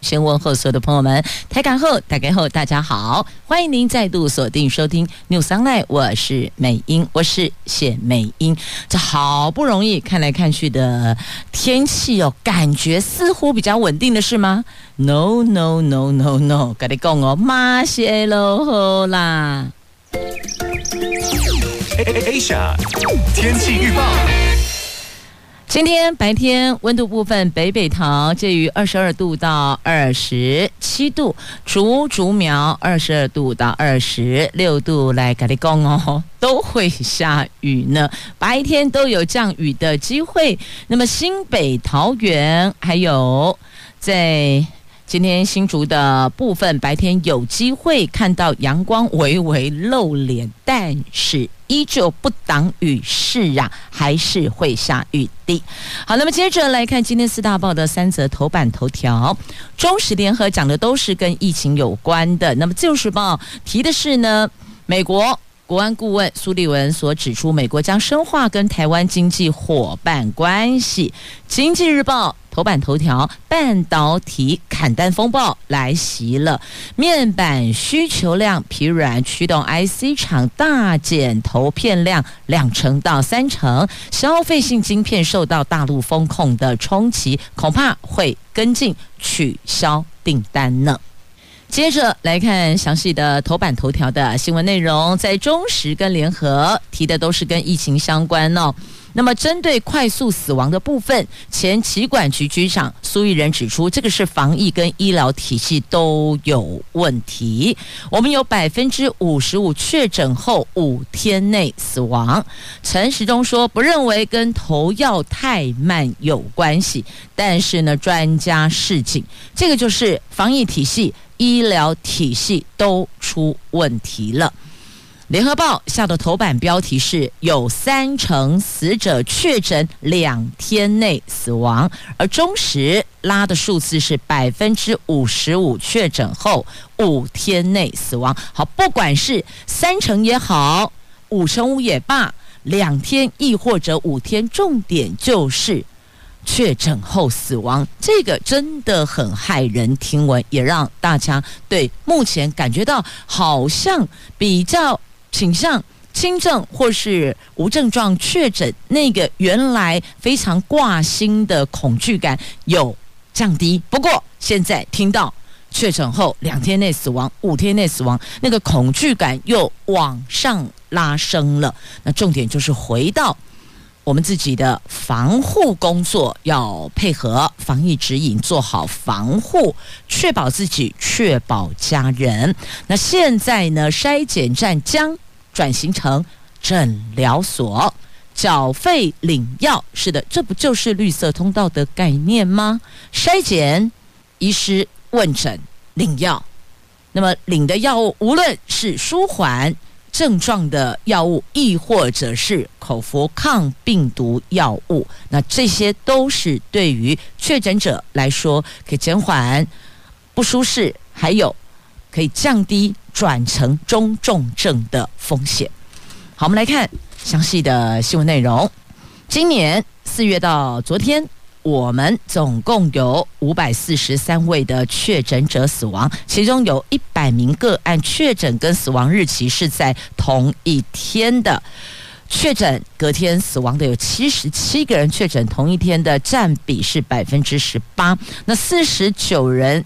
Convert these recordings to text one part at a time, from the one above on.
先问候所有的朋友们，台港后打开后，大家好，欢迎您再度锁定收听 News Online，我是美英，我是谢美英。这好不容易看来看去的天气哦，感觉似乎比较稳定的是吗？No No No No No，跟你讲哦，马歇喽好啦。Asia 天气预报。今天白天温度部分，北北桃介于二十二度到二十七度，竹竹苗二十二度到二十六度，来跟你讲哦，都会下雨呢，白天都有降雨的机会。那么新北桃园还有在。今天新竹的部分白天有机会看到阳光微微露脸，但是依旧不挡雨势啊，还是会下雨的。好，那么接着来看今天四大报的三则头版头条。中时联合讲的都是跟疫情有关的。那么自由时报提的是呢，美国国安顾问苏利文所指出，美国将深化跟台湾经济伙伴关系。经济日报。头版头条：半导体砍单风暴来袭了，面板需求量疲软，驱动 IC 厂大减投片量两成到三成，消费性晶片受到大陆风控的冲击，恐怕会跟进取消订单呢。接着来看详细的头版头条的新闻内容，在中时跟联合提的都是跟疫情相关哦。那么，针对快速死亡的部分，前疾管局局长苏益仁指出，这个是防疫跟医疗体系都有问题。我们有百分之五十五确诊后五天内死亡。陈时中说，不认为跟投药太慢有关系，但是呢，专家示警，这个就是防疫体系、医疗体系都出问题了。联合报下的头版标题是有三成死者确诊两天内死亡，而中时拉的数字是百分之五十五确诊后五天内死亡。好，不管是三成也好，五成五也罢，两天亦或者五天，重点就是确诊后死亡，这个真的很骇人听闻，也让大家对目前感觉到好像比较。倾向轻症或是无症状确诊，那个原来非常挂心的恐惧感有降低。不过现在听到确诊后两天内死亡、五天内死亡，那个恐惧感又往上拉升了。那重点就是回到我们自己的防护工作，要配合防疫指引，做好防护，确保自己，确保家人。那现在呢，筛检站将转型成诊疗所，缴费领药，是的，这不就是绿色通道的概念吗？筛检、医师问诊、领药，那么领的药物，无论是舒缓症状的药物，亦或者是口服抗病毒药物，那这些都是对于确诊者来说可以减缓不舒适，还有可以降低。转成中重症的风险。好，我们来看详细的新闻内容。今年四月到昨天，我们总共有五百四十三位的确诊者死亡，其中有一百名个案确诊跟死亡日期是在同一天的。确诊隔天死亡的有七十七个人，确诊同一天的占比是百分之十八。那四十九人。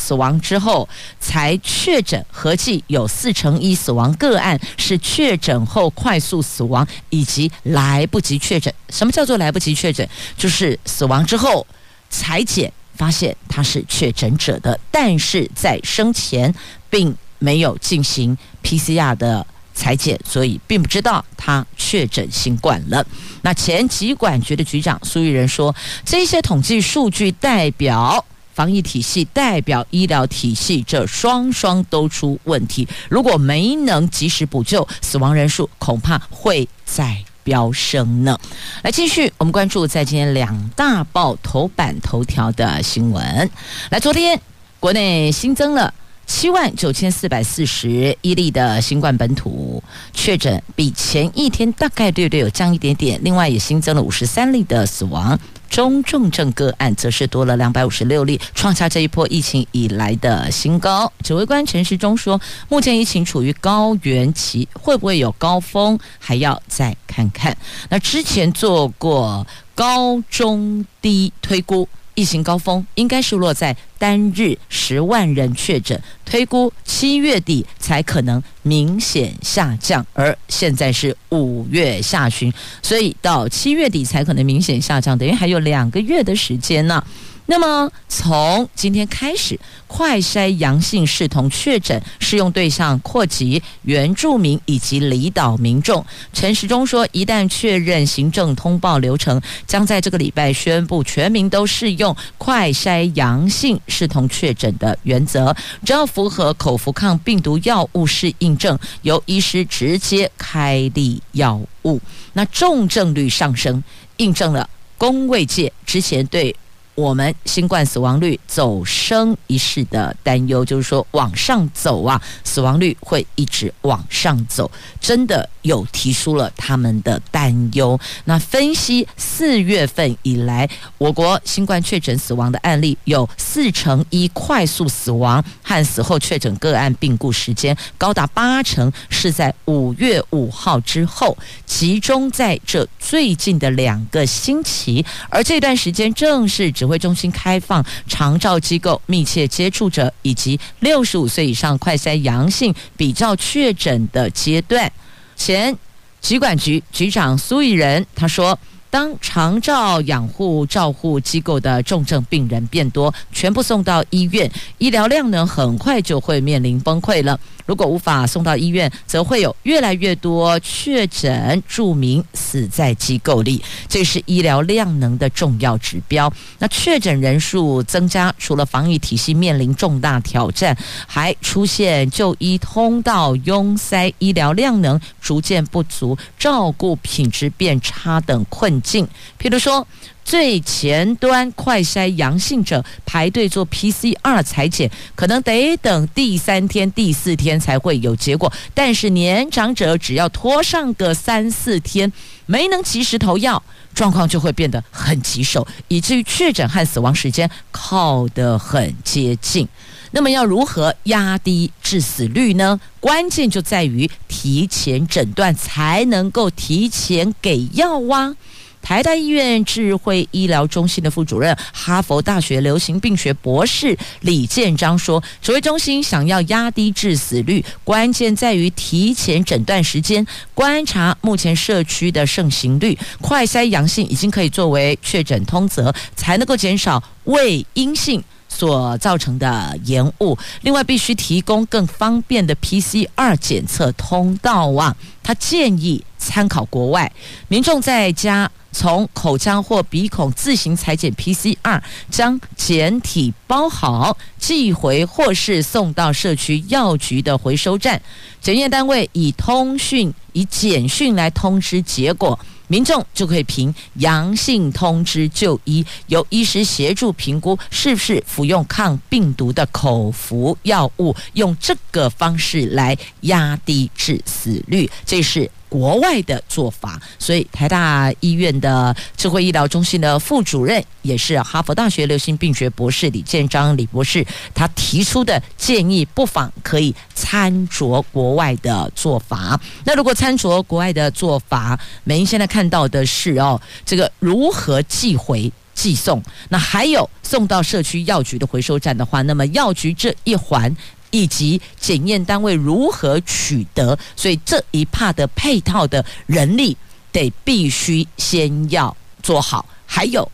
死亡之后才确诊，合计有四成一死亡个案是确诊后快速死亡，以及来不及确诊。什么叫做来不及确诊？就是死亡之后采检发现他是确诊者的，但是在生前并没有进行 PCR 的采检，所以并不知道他确诊新冠了。那前疾管局的局长苏玉仁说，这些统计数据代表。防疫体系代表医疗体系，这双双都出问题。如果没能及时补救，死亡人数恐怕会再飙升呢。来继续，我们关注在今天两大报头版头条的新闻。来，昨天国内新增了。七万九千四百四十一例的新冠本土确诊，比前一天大概略略有降一点点。另外也新增了五十三例的死亡，中重症个案则是多了两百五十六例，创下这一波疫情以来的新高。指挥官陈时中说，目前疫情处于高原期，会不会有高峰，还要再看看。那之前做过高中低推估。疫情高峰应该是落在单日十万人确诊，推估七月底才可能明显下降，而现在是五月下旬，所以到七月底才可能明显下降，等于还有两个月的时间呢。那么从今天开始，快筛阳性视同确诊适用对象扩及原住民以及离岛民众。陈时中说，一旦确认行政通报流程，将在这个礼拜宣布全民都适用快筛阳性视同确诊的原则。只要符合口服抗病毒药物适应症，由医师直接开立药物。那重症率上升，印证了公卫界之前对。我们新冠死亡率走升一事的担忧，就是说往上走啊，死亡率会一直往上走，真的有提出了他们的担忧。那分析四月份以来，我国新冠确诊死亡的案例有四成一快速死亡和死后确诊个案病故时间高达八成是在五月五号之后，集中在这最近的两个星期，而这段时间正是指。挥中心开放长照机构密切接触者以及六十五岁以上快筛阳性比照确诊的阶段，前疾管局局长苏益仁他说。当长照养护照护机构的重症病人变多，全部送到医院，医疗量呢很快就会面临崩溃了。如果无法送到医院，则会有越来越多确诊住民死在机构里，这是医疗量能的重要指标。那确诊人数增加，除了防疫体系面临重大挑战，还出现就医通道拥塞、医疗量能逐渐不足、照顾品质变差等困境，譬如说，最前端快筛阳性者排队做 PCR 裁剪，可能得等第三天、第四天才会有结果。但是年长者只要拖上个三四天，没能及时投药，状况就会变得很棘手，以至于确诊和死亡时间靠得很接近。那么要如何压低致死率呢？关键就在于提前诊断，才能够提前给药啊。台大医院智慧医疗中心的副主任、哈佛大学流行病学博士李建章说：“指挥中心想要压低致死率，关键在于提前诊断时间，观察目前社区的盛行率，快筛阳性已经可以作为确诊通则，才能够减少未阴性所造成的延误。另外，必须提供更方便的 PCR 检测通道啊。”他建议参考国外民众在家。从口腔或鼻孔自行裁剪 PCR，将检体包好寄回，或是送到社区药局的回收站，检验单位以通讯、以简讯来通知结果，民众就可以凭阳性通知就医，由医师协助评估是不是服用抗病毒的口服药物，用这个方式来压低致死率，这是。国外的做法，所以台大医院的智慧医疗中心的副主任，也是哈佛大学流行病学博士李建章李博士，他提出的建议，不妨可以参酌国外的做法。那如果参酌国外的做法，美英现在看到的是哦，这个如何寄回寄送，那还有送到社区药局的回收站的话，那么药局这一环。以及检验单位如何取得，所以这一 part 的配套的人力得必须先要做好，还有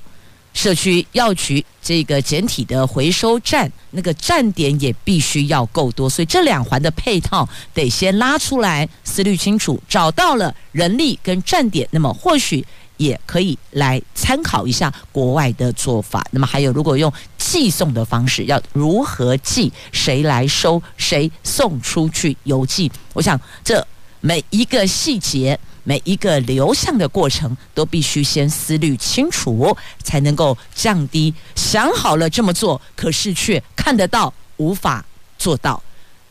社区药局这个简体的回收站，那个站点也必须要够多，所以这两环的配套得先拉出来，思虑清楚，找到了人力跟站点，那么或许。也可以来参考一下国外的做法。那么还有，如果用寄送的方式，要如何寄？谁来收？谁送出去邮寄？我想这每一个细节每一个流向的过程都必须先思虑清楚，才能够降低。想好了这么做，可是却看得到无法做到，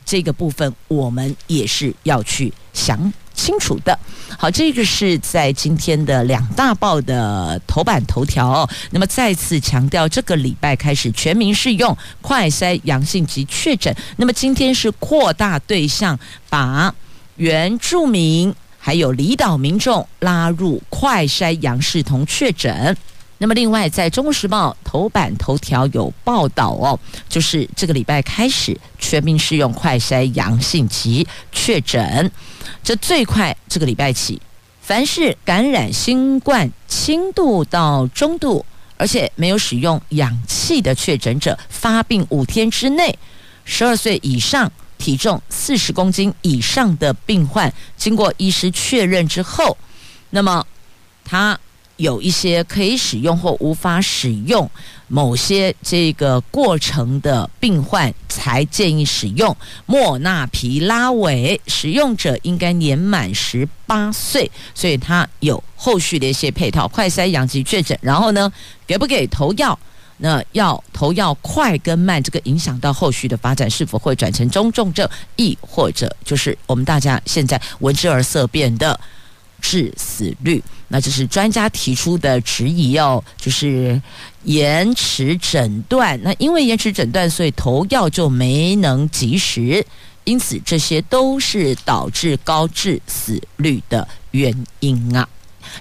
这个部分我们也是要去想清楚的。好，这个是在今天的两大报的头版头条。那么再次强调，这个礼拜开始全民适用快筛阳性及确诊。那么今天是扩大对象，把原住民还有离岛民众拉入快筛阳视同确诊。那么另外，在《中国时报》头版头条有报道哦，就是这个礼拜开始全民适用快筛阳性及确诊。这最快这个礼拜起，凡是感染新冠轻度到中度，而且没有使用氧气的确诊者，发病五天之内，十二岁以上、体重四十公斤以上的病患，经过医师确认之后，那么他。有一些可以使用或无法使用某些这个过程的病患，才建议使用莫纳皮拉韦。使用者应该年满十八岁，所以他有后续的一些配套，快筛阳性确诊。然后呢，给不给投药？那要投药快跟慢，这个影响到后续的发展，是否会转成中重症，亦或者就是我们大家现在闻之而色变的。致死率，那就是专家提出的质疑哦，就是延迟诊断。那因为延迟诊断，所以投药就没能及时，因此这些都是导致高致死率的原因啊。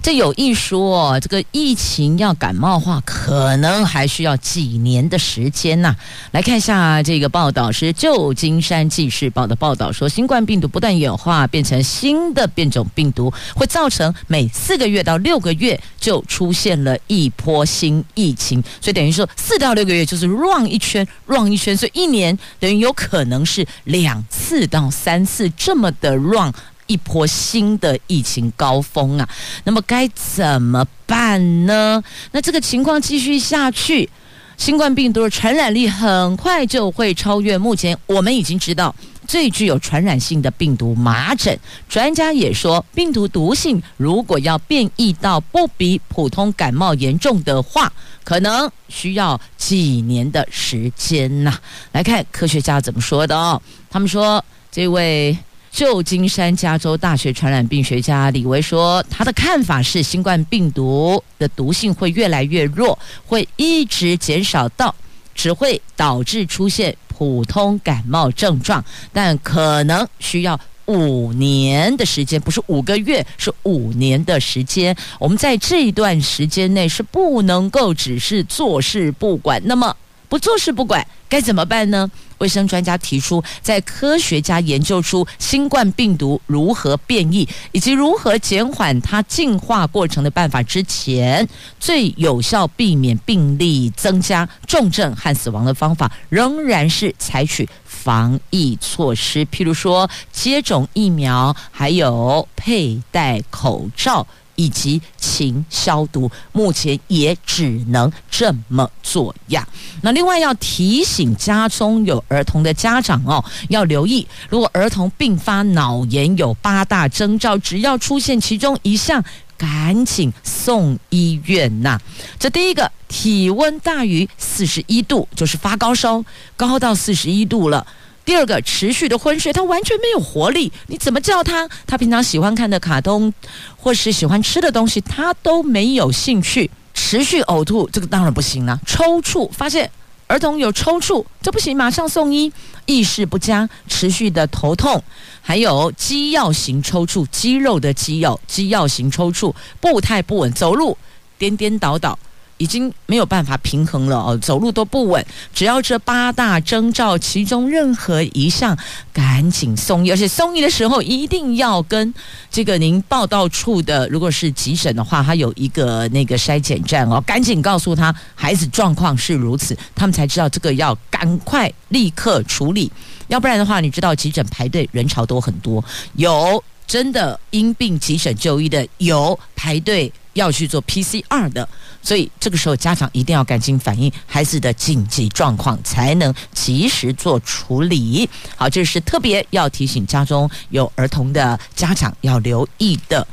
这有一说，这个疫情要感冒化，可能还需要几年的时间呐。来看一下这个报道，是旧金山纪事报的报道说，新冠病毒不断演化，变成新的变种病毒，会造成每四个月到六个月就出现了一波新疫情，所以等于说四到六个月就是 run 一圈，run 一圈，所以一年等于有可能是两次到三次这么的 run。一波新的疫情高峰啊，那么该怎么办呢？那这个情况继续下去，新冠病毒的传染力很快就会超越目前我们已经知道最具有传染性的病毒麻疹。专家也说，病毒毒性如果要变异到不比普通感冒严重的话，可能需要几年的时间呐。来看科学家怎么说的哦，他们说这位。旧金山加州大学传染病学家李维说，他的看法是，新冠病毒的毒性会越来越弱，会一直减少到只会导致出现普通感冒症状，但可能需要五年的时间，不是五个月，是五年的时间。我们在这一段时间内是不能够只是坐视不管。那么，不坐视不管该怎么办呢？卫生专家提出，在科学家研究出新冠病毒如何变异以及如何减缓它进化过程的办法之前，最有效避免病例增加、重症和死亡的方法，仍然是采取防疫措施，譬如说接种疫苗，还有佩戴口罩。以及勤消毒，目前也只能这么做呀。那另外要提醒家中有儿童的家长哦，要留意，如果儿童并发脑炎有八大征兆，只要出现其中一项，赶紧送医院呐。这第一个，体温大于四十一度，就是发高烧，高到四十一度了。第二个，持续的昏睡，他完全没有活力，你怎么叫他？他平常喜欢看的卡通，或是喜欢吃的东西，他都没有兴趣。持续呕吐，这个当然不行了。抽搐，发现儿童有抽搐，这不行，马上送医。意识不佳，持续的头痛，还有肌药型抽搐，肌肉的肌药，肌药型抽搐，步态不稳，走路颠颠倒倒。已经没有办法平衡了哦，走路都不稳。只要这八大征兆其中任何一项，赶紧送医。而且送医的时候一定要跟这个您报到处的，如果是急诊的话，他有一个那个筛检站哦，赶紧告诉他孩子状况是如此，他们才知道这个要赶快立刻处理。要不然的话，你知道急诊排队人潮都很多，有真的因病急诊就医的，有排队。要去做 PCR 的，所以这个时候家长一定要赶紧反映孩子的紧急状况，才能及时做处理。好，这是特别要提醒家中有儿童的家长要留意的。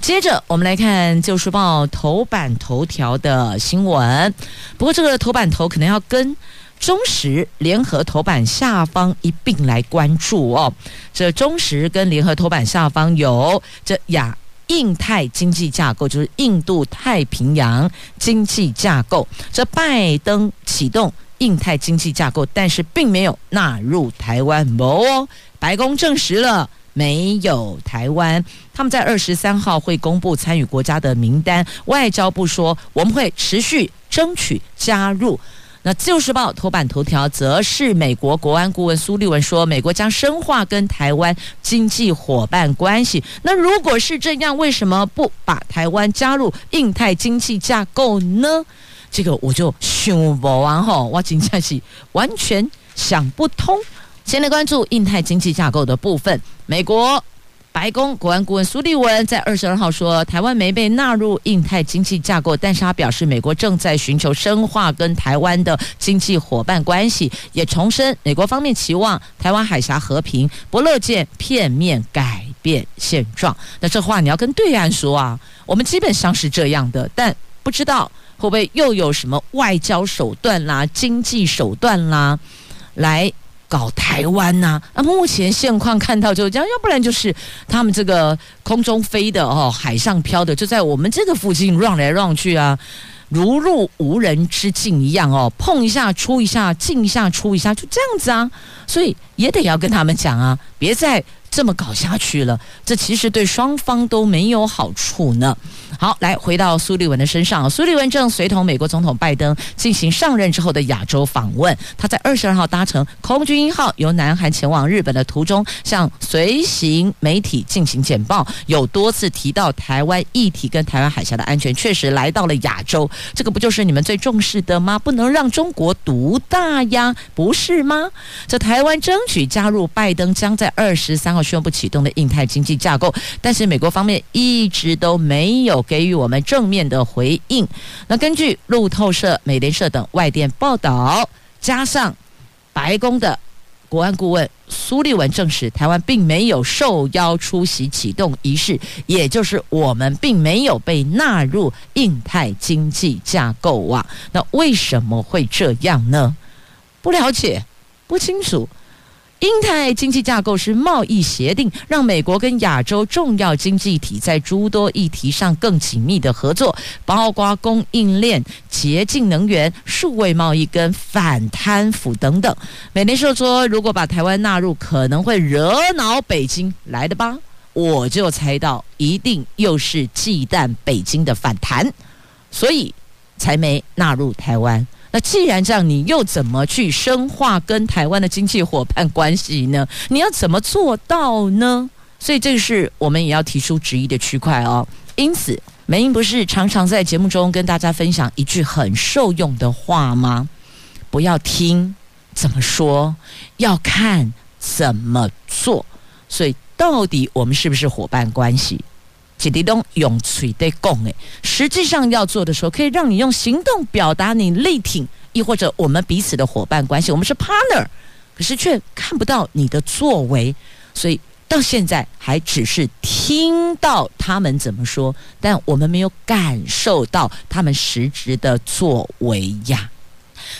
接着我们来看《旧书报》头版头条的新闻，不过这个头版头可能要跟中时联合头版下方一并来关注哦。这中时跟联合头版下方有这亚印太经济架构，就是印度太平洋经济架构。这拜登启动印太经济架构，但是并没有纳入台湾哦。白宫证实了。没有台湾，他们在二十三号会公布参与国家的名单。外交部说，我们会持续争取加入。那《自由时报》头版头条则是美国国安顾问苏立文说，美国将深化跟台湾经济伙伴关系。那如果是这样，为什么不把台湾加入印太经济架构呢？这个我就想不完哈，我真的是完全想不通。先来关注印太经济架构的部分。美国白宫国安顾问苏利文在二十二号说，台湾没被纳入印太经济架构，但是他表示，美国正在寻求深化跟台湾的经济伙伴关系，也重申美国方面期望台湾海峡和平，不乐见片面改变现状。那这话你要跟对岸说啊，我们基本上是这样的，但不知道会不会又有什么外交手段啦、经济手段啦来。搞台湾呐、那？目前现况看到就这样，要不然就是他们这个空中飞的哦，海上飘的，就在我们这个附近绕来绕去啊，如入无人之境一样哦，碰一下出一下，进一下出一下，就这样子啊，所以也得要跟他们讲啊，别再。这么搞下去了，这其实对双方都没有好处呢。好，来回到苏利文的身上，苏利文正随同美国总统拜登进行上任之后的亚洲访问。他在二十二号搭乘空军一号由南韩前往日本的途中，向随行媒体进行简报，有多次提到台湾议题跟台湾海峡的安全，确实来到了亚洲。这个不就是你们最重视的吗？不能让中国独大呀，不是吗？这台湾争取加入拜登将在二十三号。宣布启动的印太经济架构，但是美国方面一直都没有给予我们正面的回应。那根据路透社、美联社等外电报道，加上白宫的国安顾问苏利文证实，台湾并没有受邀出席启动仪式，也就是我们并没有被纳入印太经济架构啊。那为什么会这样呢？不了解，不清楚。英泰经济架构是贸易协定，让美国跟亚洲重要经济体在诸多议题上更紧密的合作，包括供应链、洁净能源、数位贸易跟反贪腐等等。美联社说，如果把台湾纳入，可能会惹恼北京。来的吧，我就猜到，一定又是忌惮北京的反弹，所以才没纳入台湾。那既然这样，你又怎么去深化跟台湾的经济伙伴关系呢？你要怎么做到呢？所以这个是我们也要提出质疑的区块哦。因此，梅英不是常常在节目中跟大家分享一句很受用的话吗？不要听怎么说，要看怎么做。所以，到底我们是不是伙伴关系？几滴东用嘴的讲诶，实际上要做的时候，可以让你用行动表达你力挺，亦或者我们彼此的伙伴关系，我们是 partner，可是却看不到你的作为，所以到现在还只是听到他们怎么说，但我们没有感受到他们实质的作为呀。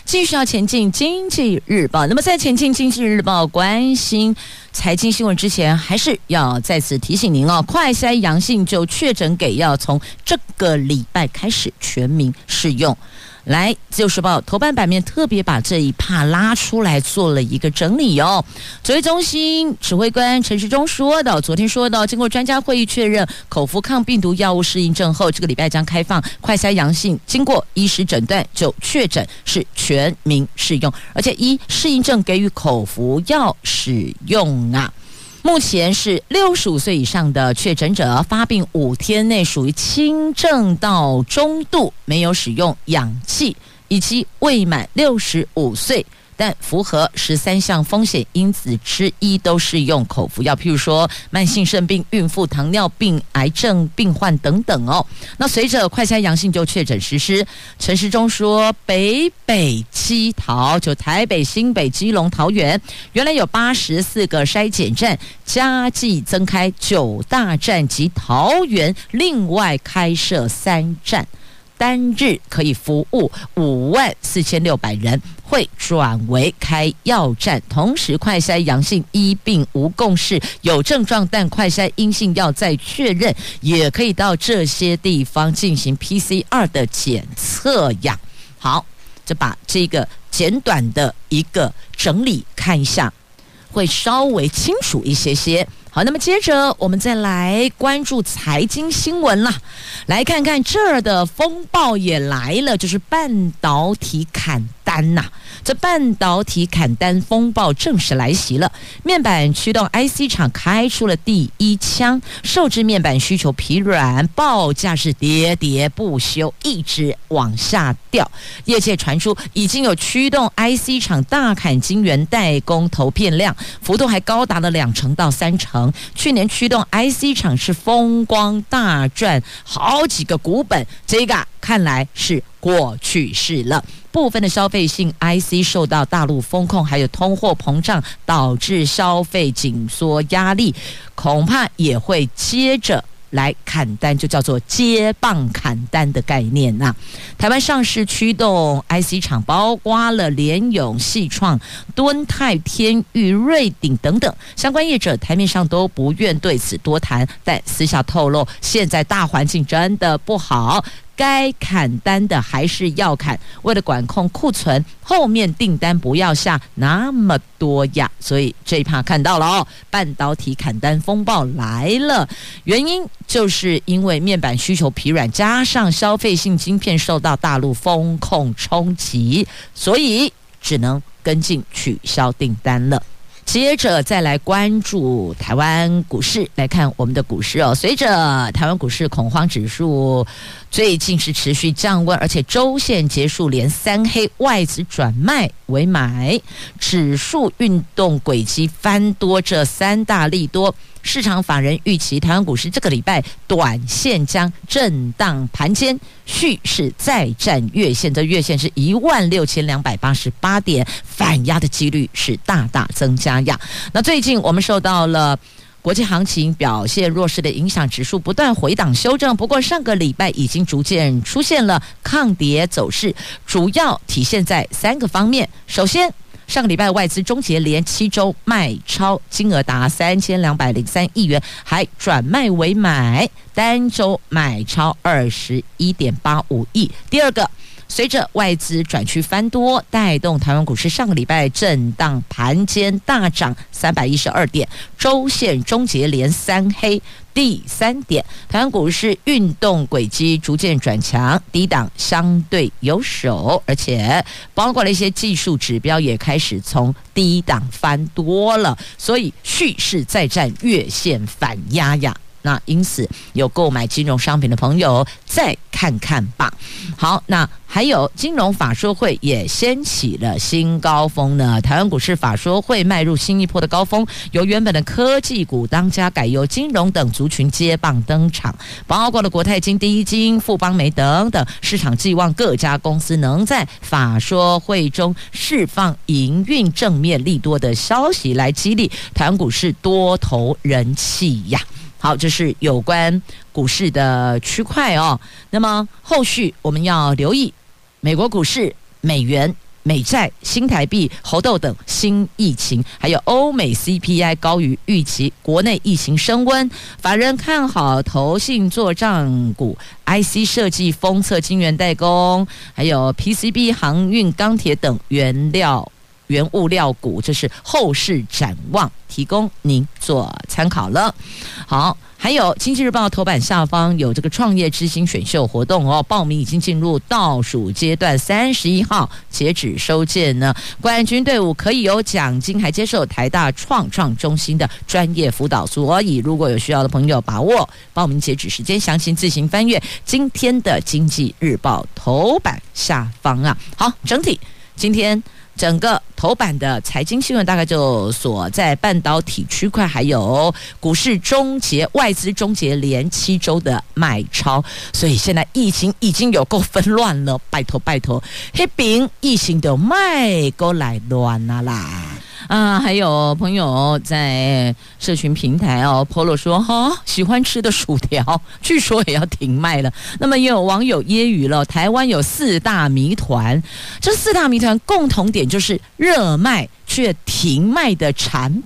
继续要前进，经济日报。那么在前进经济日报关心财经新闻之前，还是要再次提醒您哦，快筛阳性就确诊给药从这个礼拜开始全民适用。来，《自由时报》头版版面特别把这一趴拉出来做了一个整理哦。指挥中心指挥官陈时中说的，昨天说到，经过专家会议确认，口服抗病毒药物适应症后，这个礼拜将开放快筛阳性，经过医师诊断就确诊是全民适用，而且一适应症给予口服药使用啊。目前是六十五岁以上的确诊者发病五天内属于轻症到中度，没有使用氧气，以及未满六十五岁但符合十三项风险因子之一都适用口服药，譬如说慢性肾病、孕妇、糖尿病、癌症病患等等哦。那随着快筛阳性就确诊实施，陈时中说，北北基桃就台北、新北、基隆、桃园，原来有八十四个筛检站，加计增开九大站及桃园另外开设三站。单日可以服务五万四千六百人，会转为开药站，同时快筛阳性一病无共识，有症状但快筛阴性要再确认，也可以到这些地方进行 PCR 的检测呀。好，就把这个简短的一个整理看一下，会稍微清楚一些些。好，那么接着我们再来关注财经新闻了，来看看这儿的风暴也来了，就是半导体砍单呐、这半导体砍单风暴正式来袭了，面板驱动 IC 厂开出了第一枪，受制面板需求疲软，报价是喋喋不休，一直往下掉。业界传出已经有驱动 IC 厂大砍晶圆代工投片量，幅度还高达了两成到三成。去年驱动 IC 厂是风光大赚好几个股本，这个看来是过去式了。部分的消费性 IC 受到大陆风控，还有通货膨胀导致消费紧缩压力，恐怕也会接着来砍单，就叫做接棒砍单的概念呐、台湾上市驱动 IC 厂包括了联咏、矽创、敦泰、天钰、瑞鼎等等相关业者，台面上都不愿对此多谈，但私下透露，现在大环境真的不好。该砍单的还是要砍，为了管控库存，后面订单不要下那么多呀。所以这一趴看到了哦，半导体砍单风暴来了，原因就是因为面板需求疲软，加上消费性晶片受到大陆风控冲击，所以只能跟进取消订单了。接着再来关注台湾股市，来看我们的股市哦。随着台湾股市恐慌指数最近是持续降温，而且周线结束连三黑，外资转卖为买，指数运动轨迹翻多，这三大利多。市场法人预期台湾股市这个礼拜短线将震荡盘间，蓄势再战月线，这月线是一万六千两百八十八点，反压的几率是大大增加呀。那最近我们受到了国际行情表现弱势的影响，指数不断回档修正，不过上个礼拜已经逐渐出现了抗跌走势，主要体现在三个方面，首先。上个礼拜外资终结连七周卖超，金额达三千两百零三亿元，还转卖为买，单周买超二十一点八五亿。第二个，随着外资转趋翻多，带动台湾股市上个礼拜震荡盘间大涨三百一十二点，周线终结连三黑。第三点，台湾股市运动轨迹逐渐转强，低档相对有手，而且包括了一些技术指标也开始从低档翻多了，所以蓄势再战月线反压呀。那因此有购买金融商品的朋友再看看吧。好，那还有金融法说会也掀起了新高峰呢。台湾股市法说会迈入新一波的高峰，由原本的科技股当家，改由金融等族群接棒登场，包括了国泰金、第一金、富邦媒等等。市场寄望各家公司能在法说会中释放营运正面利多的消息，来激励台湾股市多头人气呀。好，这是有关股市的区块哦。那么后续我们要留意美国股市、美元、美债、新台币、猴痘等新疫情，还有欧美 CPI 高于预期，国内疫情升温，法人看好投信做账股、IC 设计、封测、晶圆代工，还有 PCB、航运、钢铁等原料。原物料股，这是后市展望，提供您做参考了。好，还有《经济日报》头版下方有这个创业之星选秀活动哦，报名已经进入倒数阶段，三十一号截止收件呢。冠军队伍可以有奖金，还接受台大创创中心的专业辅导，所以如果有需要的朋友，把握报名截止时间，详情自行翻阅今天的《经济日报》头版下方啊。好，整体今天。整个头版的财经新闻大概就所在半导体区块，还有股市终结，外资终结连七周的卖超，所以现在疫情已经有够纷乱了，拜托拜托，黑饼疫情都卖过来乱啦啦。啊，还有朋友在社群平台哦，polo 说哈、喜欢吃的薯条，据说也要停卖了。那么也有网友揶揄了，台湾有四大谜团，这四大谜团共同点就是热卖却停卖的产。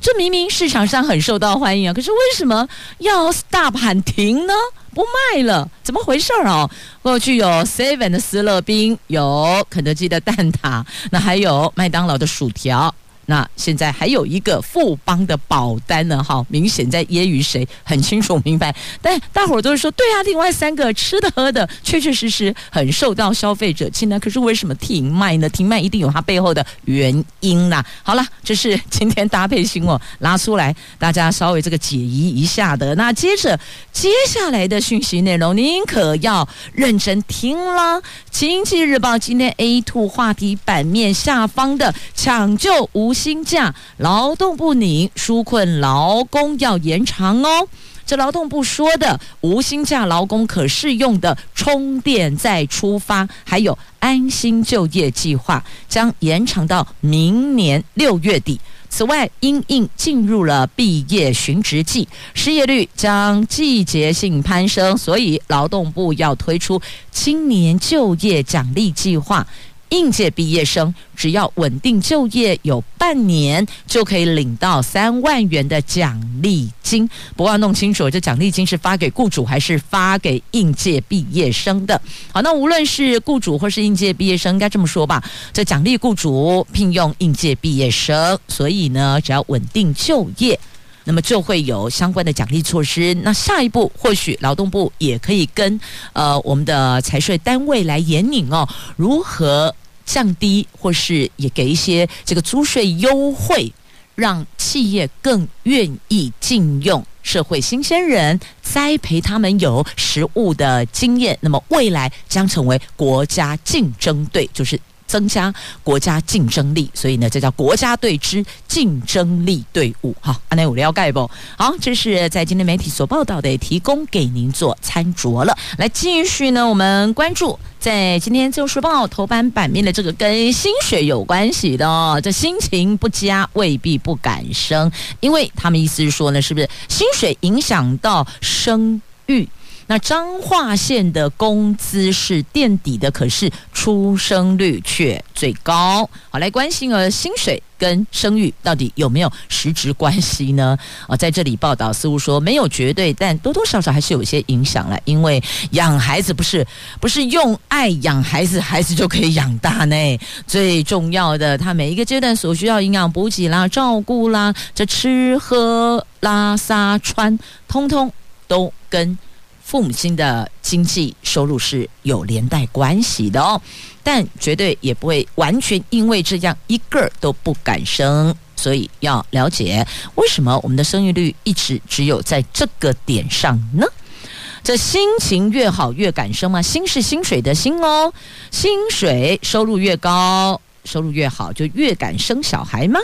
这明明市场上很受到欢迎啊，可是为什么要 stop 喊停呢？不卖了，怎么回事儿哦？过去有 Seven 的思乐冰，有肯德基的蛋挞，那还有麦当劳的薯条。那现在还有一个富邦的保单呢，哈，明显在揶揄谁，很清楚明白。但大伙儿都是说，对啊，另外三个吃的喝的，确确实实很受到消费者青睐。可是为什么停卖呢？停卖一定有它背后的原因啦。好了，这是今天搭配新闻拉出来，大家稍微这个解疑一下的。那接着接下来的讯息内容，您可要认真听了。经济日报今天 A two 话题版面下方的抢救无薪假，劳动不宁纾困劳工要延长哦。这劳动部说的无薪假劳工可适用的充电再出发，还有安心就业计划，将延长到明年六月底。此外，因应进入了毕业寻职季，失业率将季节性攀升，所以劳动部要推出青年就业奖励计划。应届毕业生只要稳定就业有半年，就可以领到三万元的奖励金。不过要弄清楚，这奖励金是发给雇主还是发给应届毕业生的？好，那无论是雇主或是应届毕业生，应该这么说吧，这奖励雇主聘用应届毕业生，所以呢，只要稳定就业，那么就会有相关的奖励措施。那下一步或许劳动部也可以跟呃我们的财税单位来研拟哦，如何降低或是也给一些这个租税优惠，让企业更愿意禁用社会新鲜人，栽培他们有实务的经验，那么未来将成为国家竞争队，就是。增加国家竞争力，所以呢，这叫国家队之竞争力队伍。好，安内有了解不？好，这是在今天媒体所报道的，提供给您做参酌了。来继续呢，我们关注在今天《自由时报》头版版面的这个跟薪水有关系的哦。这心情不佳未必不敢生，因为他们意思是说呢，是不是薪水影响到生育？那彰化县的工资是垫底的，可是出生率却最高。好，来关心呃，薪水跟生育到底有没有实质关系呢？啊，在这里报道似乎说没有绝对，但多多少少还是有些影响了。因为养孩子不是不是用爱养孩子，孩子就可以养大呢。最重要的，他每一个阶段所需要营养补给啦、照顾啦、这吃喝拉撒穿，通通都跟。父母亲的经济收入是有连带关系的哦，但绝对也不会完全因为这样一个都不敢生，所以要了解为什么我们的生育率一直只有在这个点上呢？这心情越好越敢生吗？薪是薪水的薪哦，薪水收入越高。收入越好，就越敢生小孩吗？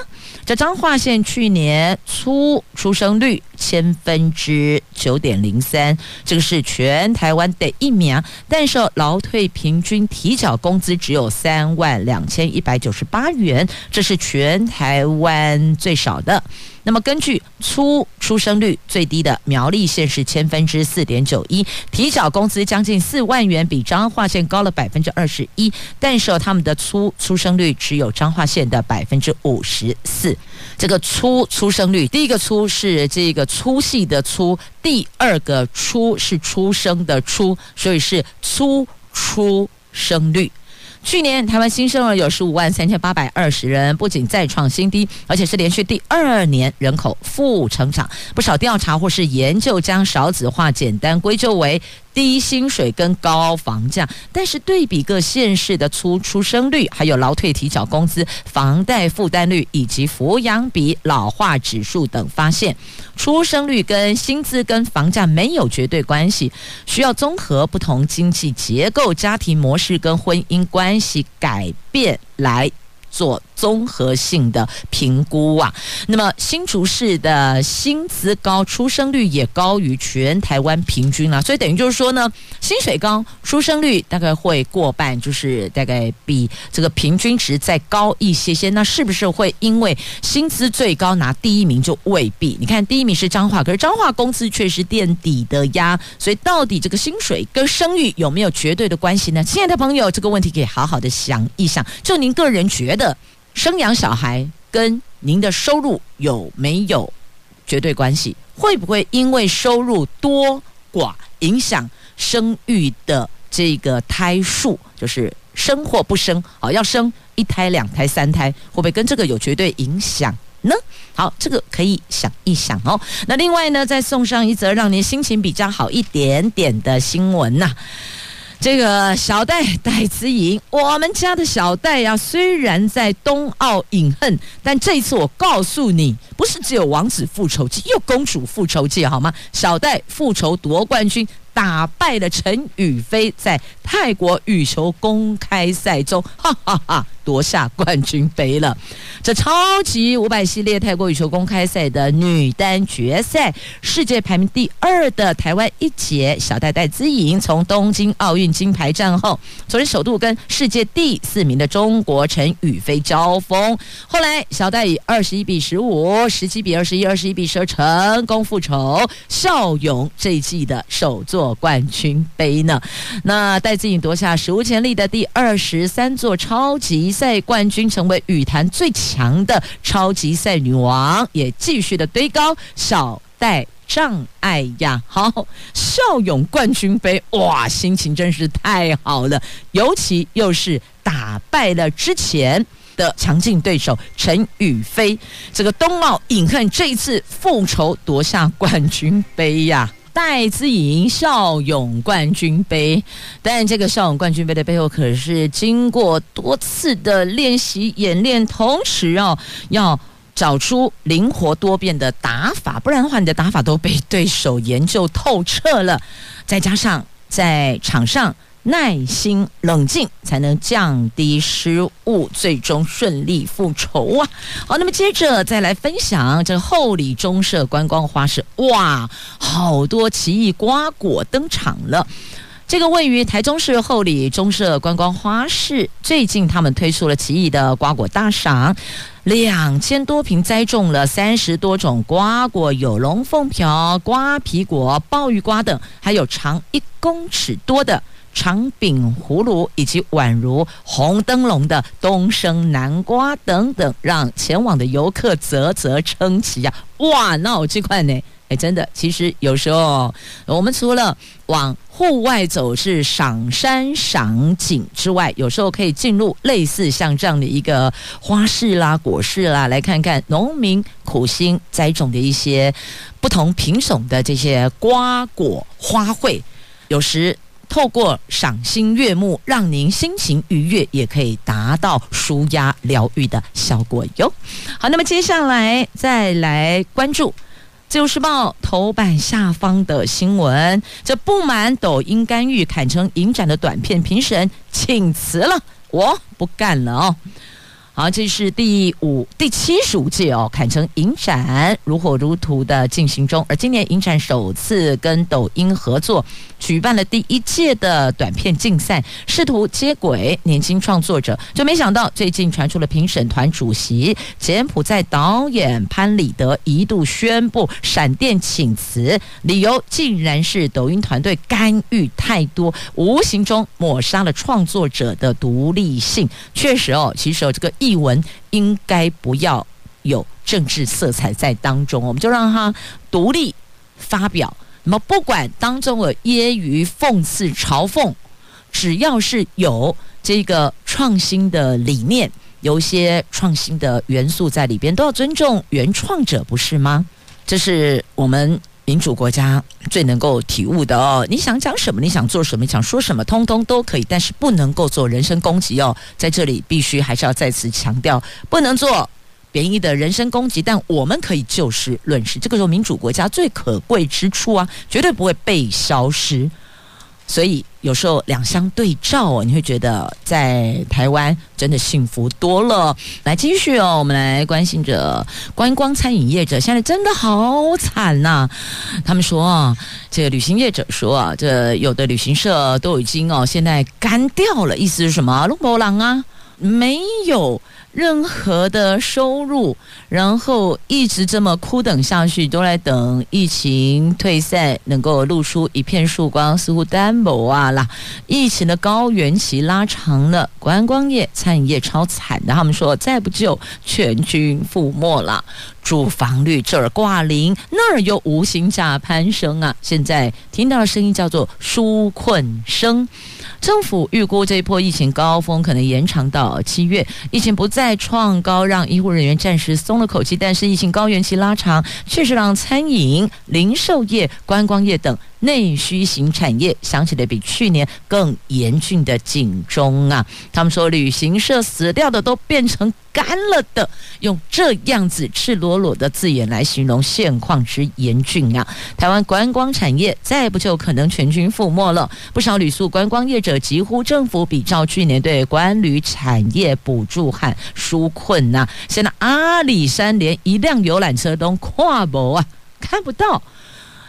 这彰化县去年初出生率千分之九点零三，这个是全台湾的一名，但是劳退平均提缴工资只有三万两千一百九十八元，这是全台湾最少的。那么，根据初出生率最低的苗栗县是千分之四点九一，提缴工资将近四万元，比彰化县高了百分之二十一。但是他们的初出生率只有彰化县的百分之五十四。这个初出生率，第一个初是这个粗细的粗，第二个出是出生的出，所以是初出生率。去年台湾新生儿有十五万三千八百二十人，不仅再创新低，而且是连续第二年人口负成长。不少调查或是研究将少子化简单归咎为低薪水跟高房价，但是对比各县市的出出生率，还有劳退提缴工资、房贷负担率以及抚养比、老化指数等，发现出生率跟薪资跟房价没有绝对关系，需要综合不同经济结构、家庭模式跟婚姻关系改变来做综合性的评估啊。那么新竹市的薪资高，出生率也高于全台湾平均啊，所以等于就是说呢，薪水高，出生率大概会过半，就是大概比这个平均值再高一些些。那是不是会因为薪资最高拿第一名就未必？你看第一名是彰化，可是彰化工资却是垫底的呀。所以到底这个薪水跟生育有没有绝对的关系呢？亲爱的朋友，这个问题可以好好的想一想。就您个人觉得，生养小孩跟您的收入有没有绝对关系？会不会因为收入多寡影响生育的这个胎数？就是生或不生？好，要生一胎、两胎、三胎，会不会跟这个有绝对影响呢？好，这个可以想一想哦。那另外呢，再送上一则让您心情比较好一点点的新闻呐、这个小戴戴资颖，我们家的小戴呀、虽然在冬奥饮恨，但这一次我告诉你，不是只有王子复仇记，有公主复仇记，好吗？小戴复仇夺冠军。打败了陈雨菲，在泰国羽球公开赛中，哈哈哈，夺下冠军杯了。这超级五百系列泰国羽球公开赛的女单决赛，世界排名第二的台湾一姐小戴戴资颖，从东京奥运金牌战后，昨天首度跟世界第四名的中国陈雨菲交锋。后来小戴以二十一比十五、十七比二十一、二十一比十二成功复仇，笑勇这一季的首座。冠军杯呢？那戴资颖夺下史无前例的第二十三座超级赛冠军，成为羽坛最强的超级赛女王，也继续的堆高小戴障碍呀！好，效勇冠军杯，哇，心情真是太好了！尤其又是打败了之前的强劲对手陈雨菲，这个冬奥隐恨，这一次复仇夺下冠军杯呀！戴资颖效勇冠军杯，但这个笑勇冠军杯的背后可是经过多次的练习演练，同时哦要找出灵活多变的打法，不然的话你的打法都被对手研究透彻了。再加上在场上。耐心冷静，才能降低失误，最终顺利复仇啊！好，那么接着再来分享这个后里中社观光花市，哇，好多奇异瓜果登场了。这个位于台中市后里中社观光花市，最近他们推出了奇异的瓜果大赏，两千多坪栽种了三十多种瓜果，有龙凤瓢、瓜皮果、鲍鱼瓜等，还有长一公尺多的。长柄葫芦以及宛如红灯笼的东升南瓜等等，让前往的游客啧啧称奇呀！哇，那我这块呢？哎，真的，其实有时候我们除了往户外走是赏山赏景之外，有时候可以进入类似像这样的一个花市啦、果市啦，来看看农民苦心栽种的一些不同品种的这些瓜果花卉，有时。透过赏心悦目，让您心情愉悦，也可以达到舒压疗愈的效果哟。好，那么接下来再来关注《自由时报》头版下方的新闻：这不满抖音干预砍成影展的短片评审请辞了，我不干了哦。好，这是第五、第七十五届哦，砍成影展如火如荼的进行中，而今年影展首次跟抖音合作。举办了第一届的短片竞赛，试图接轨年轻创作者，就没想到最近传出了评审团主席柬埔寨导演潘礼德一度宣布闪电请辞，理由竟然是抖音团队干预太多，无形中抹杀了创作者的独立性。确实哦，其实哦，这个译文应该不要有政治色彩在当中，我们就让他独立发表。那么，不管当中的揶揄、讽刺、嘲讽，只要是有这个创新的理念，有一些创新的元素在里边，都要尊重原创者，不是吗？这是我们民主国家最能够体悟的哦。你想讲什么，你想做什么，你想说什么，通通都可以，但是不能够做人身攻击哦。在这里，必须还是要再次强调，不能做。贬义的人身攻击，但我们可以就事论事，这个时候民主国家最可贵之处啊，绝对不会被消失。所以有时候两相对照哦，你会觉得在台湾真的幸福多了。来继续哦，我们来关心着观光餐饮业者，现在真的好惨呐、他们说啊，这个旅行业者说啊，这有的旅行社都已经哦，现在干掉了，意思是什么？龙博郎啊，没有。任何的收入，然后一直这么苦等下去，都来等疫情退散，能够露出一片曙光，似乎单薄啊啦！疫情的高原期拉长了，观光业、餐饮业超惨的，他们说再不救，全军覆没了。住房率这儿挂零，那儿又无薪假攀升啊！现在听到的声音叫做纾困声。政府预估这一波疫情高峰可能延长到七月，疫情不再创高，让医护人员暂时松了口气。但是疫情高原期拉长，确实让餐饮、零售业、观光业等内需型产业响起了比去年更严峻的警钟啊！他们说，旅行社死掉的都变成干了的，用这样子赤裸裸的字眼来形容现况之严峻啊！台湾观光产业再不就可能全军覆没了。不少旅宿观光业者。疾呼政府比照去年对观旅产业补助和纾困呐、啊，现在阿里山连一辆游览车都跨不啊，看不到。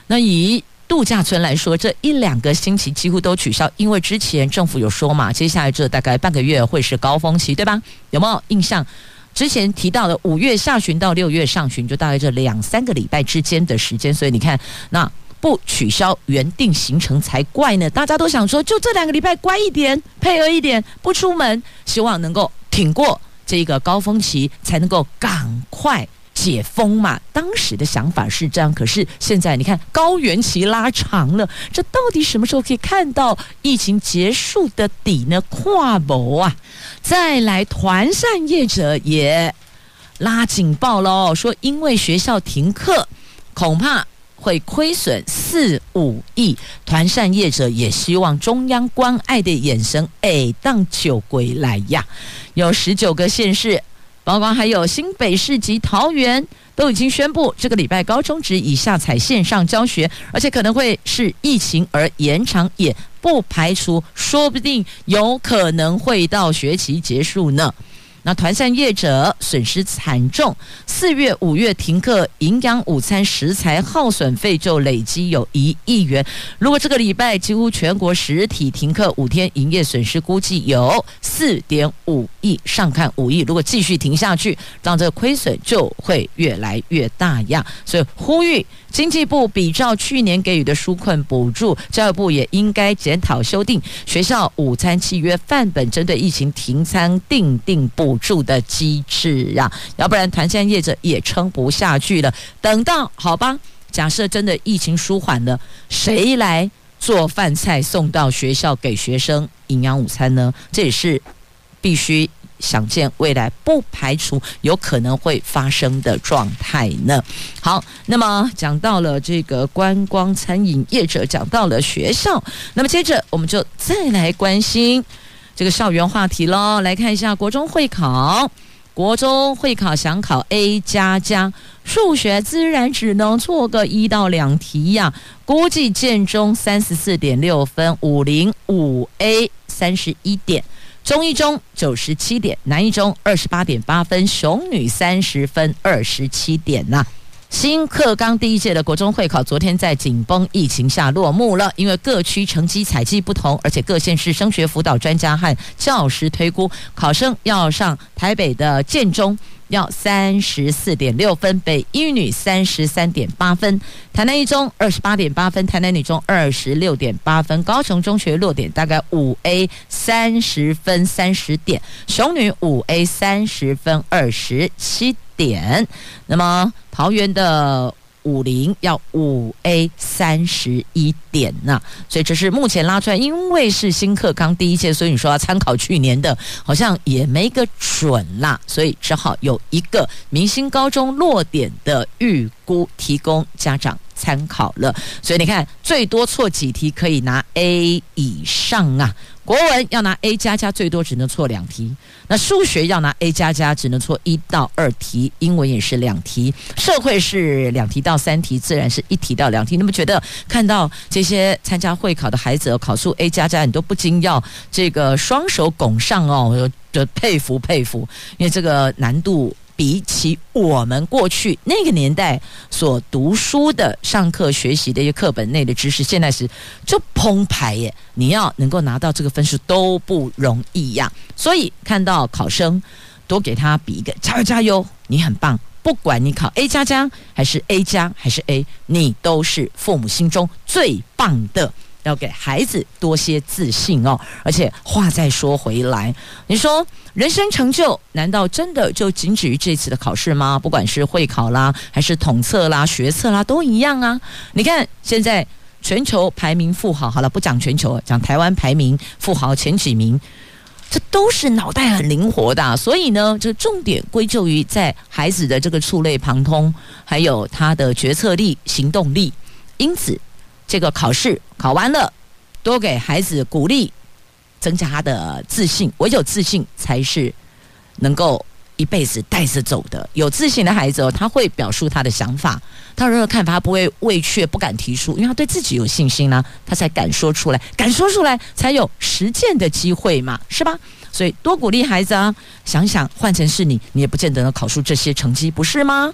那以度假村来说，这一两个星期几乎都取消，因为之前政府有说嘛，接下来这大概半个月会是高峰期，对吧？有没有印象？之前提到的五月下旬到六月上旬，就大概这两三个礼拜之间的时间，所以你看那。不取消原定行程才怪呢！大家都想说，就这两个礼拜乖一点，配合一点，不出门，希望能够挺过这个高峰期，才能够赶快解封嘛。当时的想法是这样，可是现在你看，高原期拉长了，这到底什么时候可以看到疫情结束的底呢？跨博啊！再来，团扇业者也拉警报喽，说因为学校停课，恐怕。会亏损四五亿，团扇业者也希望中央关爱的眼神，哎，当酒归来呀！有十九个县市，包括还有新北市及桃园，都已经宣布这个礼拜高中职以下采线上教学，而且可能会是疫情而延长，也不排除，说不定有可能会到学期结束呢。那团膳业者损失惨重，四月、五月停课，营养午餐食材耗损费就累积有一亿元。如果这个礼拜几乎全国实体停课五天，营业损失估计有四点五亿，上看五亿。如果继续停下去，让这个亏损就会越来越大呀。所以呼吁。经济部比照去年给予的纾困补助，教育部也应该检讨修订学校午餐契约范本，针对疫情停餐订定补助的机制啊，要不然团建业者也撑不下去了。等到好吧，假设真的疫情舒缓了，谁来做饭菜送到学校给学生营养午餐呢？这也是必须。想见未来，不排除有可能会发生的状态呢。好，那么讲到了这个观光餐饮业者，讲到了学校，那么接着我们就再来关心这个校园话题喽。来看一下国中会考，国中会考想考 A 加加，数学自然只能错个一到两题呀。估计建中三十四点六分，五零五 A 三十一点。中一中九十七点，南一中二十八点八分，雄女三十分二十七点呐、新课纲第一届的国中会考昨天在紧绷疫情下落幕了，因为各区成绩采计不同，而且各县市升学辅导专家和教师推估，考生要上台北的建中。要三十四点六分，北一女三十三点八分，台南一中二十八点八分，台南女中二十六点八分，高雄中学落点大概五 A 三十分三十点，雄女五 A 三十分二十七点，那么桃园的。五零要五 A 三十一点呐、所以这是目前拉出来，因为是新课纲第一届，所以你说要参考去年的，好像也没个准啦，所以只好有一个明星高中落点的预估提供家长参考了。所以你看，最多错几题可以拿 A 以上啊。国文要拿 A 加加，最多只能错两题。那数学要拿 A 加加，只能错一到二题。英文也是两题，社会是两题到三题，自然是一题到两题。那么觉得看到这些参加会考的孩子考出 A 加加，你都不禁要这个双手拱上哦，就佩服佩服，因为这个难度。比起我们过去那个年代所读书的、上课学习的一些课本内的知识，现在是就澎湃耶！你要能够拿到这个分数都不容易呀。所以看到考生，多给他比一个加油加油，你很棒！不管你考 A 加加还是 A 加还是 A，你都是父母心中最棒的。要给孩子多些自信哦，而且话再说回来，你说人生成就难道真的就仅止于这次的考试吗？不管是会考啦，还是统测啦、学测啦，都一样啊。你看现在全球排名富豪，好了，不讲全球，讲台湾排名富豪前几名，这都是脑袋很灵活的。所以呢，这重点归咎于在孩子的这个触类旁通，还有他的决策力、行动力，因此。这个考试考完了，多给孩子鼓励，增加他的自信。唯有自信才是能够一辈子带着走的。有自信的孩子哦，他会表述他的想法，他有任何看法，他不会畏怯，不敢提出，因为他对自己有信心呢，他才敢说出来，敢说出来才有实践的机会嘛，是吧？所以多鼓励孩子啊，想想换成是你，你也不见得能考出这些成绩，不是吗？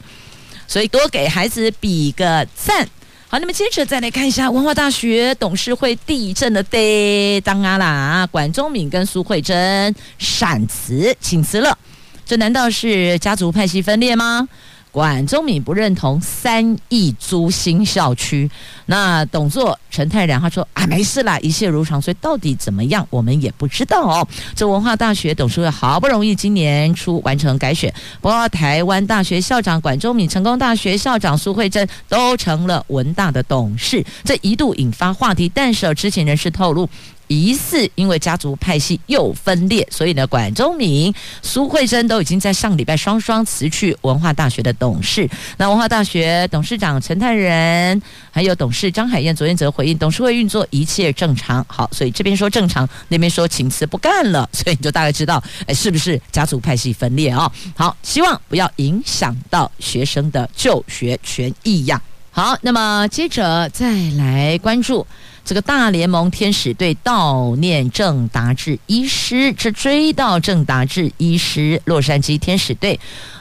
所以多给孩子比个赞。好，那么接着再来看一下文化大学董事会地震的得当啊啦，管中敏跟苏慧珍闪辞请辞了，这难道是家族派系分裂吗？管中闵不认同三亿租新校区，那董座陈泰然他说啊，没事啦，一切如常。所以到底怎么样，我们也不知道哦。这文化大学董事会好不容易今年初完成改选，不过台湾大学校长管中闵、成功大学校长苏慧珍都成了文大的董事，这一度引发话题。但是知情人士透露。疑似因为家族派系又分裂，所以呢，管中闵、苏慧珍都已经在上礼拜双双辞去文化大学的董事。那文化大学董事长陈泰仁还有董事张海燕昨天则回应，董事会运作一切正常。好，所以这边说正常，那边说请辞不干了，所以你就大概知道，哎，是不是家族派系分裂啊？好，希望不要影响到学生的就学权益呀。好，那么接着再来关注。这个大联盟天使队悼念郑达志医师，这追悼郑达志医师，洛杉矶天使队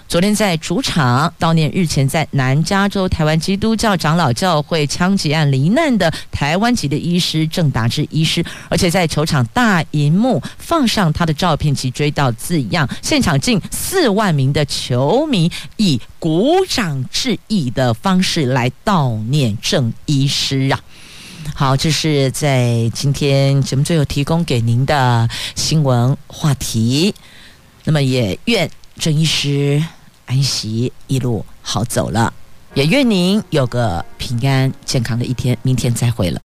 昨天在主场悼念日前在南加州台湾基督教长老教会枪击案罹难的台湾籍的医师郑达志医师，而且在球场大荧幕放上他的照片及追悼字样，现场近四万名的球迷以鼓掌致意的方式来悼念郑医师啊。好，这是在今天节目最后提供给您的新闻话题。那么也愿郑医师安息，一路好走了，也愿您有个平安健康的一天。明天再会了。